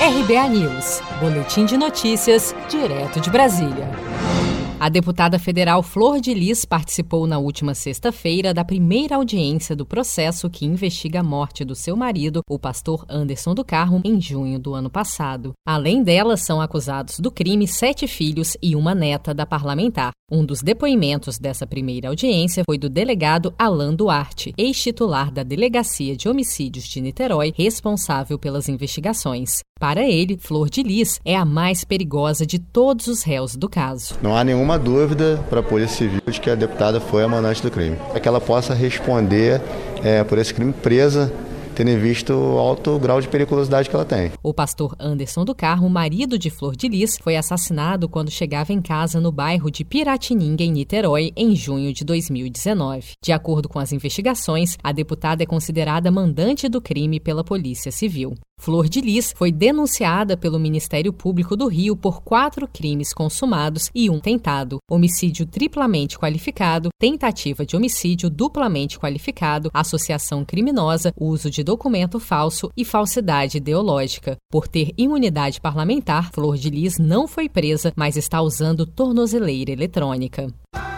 RBA News, Boletim de Notícias, direto de Brasília. A deputada federal Flor de Lis participou na última sexta-feira da primeira audiência do processo que investiga a morte do seu marido, o pastor Anderson do Carmo, em junho do ano passado. Além dela, são acusados do crime sete filhos e uma neta da parlamentar. Um dos depoimentos dessa primeira audiência foi do delegado Alain Duarte, ex-titular da Delegacia de Homicídios de Niterói, responsável pelas investigações. Para ele, Flor de Lis é a mais perigosa de todos os réus do caso. Não há nenhuma dúvida para a Polícia Civil de que a deputada foi a mandante do crime. É que ela possa responder é, por esse crime presa tendo visto o alto grau de periculosidade que ela tem. O pastor Anderson do Carro, marido de Flor de Lis, foi assassinado quando chegava em casa no bairro de Piratininga, em Niterói, em junho de 2019. De acordo com as investigações, a deputada é considerada mandante do crime pela Polícia Civil. Flor de Lis foi denunciada pelo Ministério Público do Rio por quatro crimes consumados e um tentado: homicídio triplamente qualificado, tentativa de homicídio duplamente qualificado, associação criminosa, uso de documento falso e falsidade ideológica. Por ter imunidade parlamentar, Flor de Lis não foi presa, mas está usando tornozeleira eletrônica.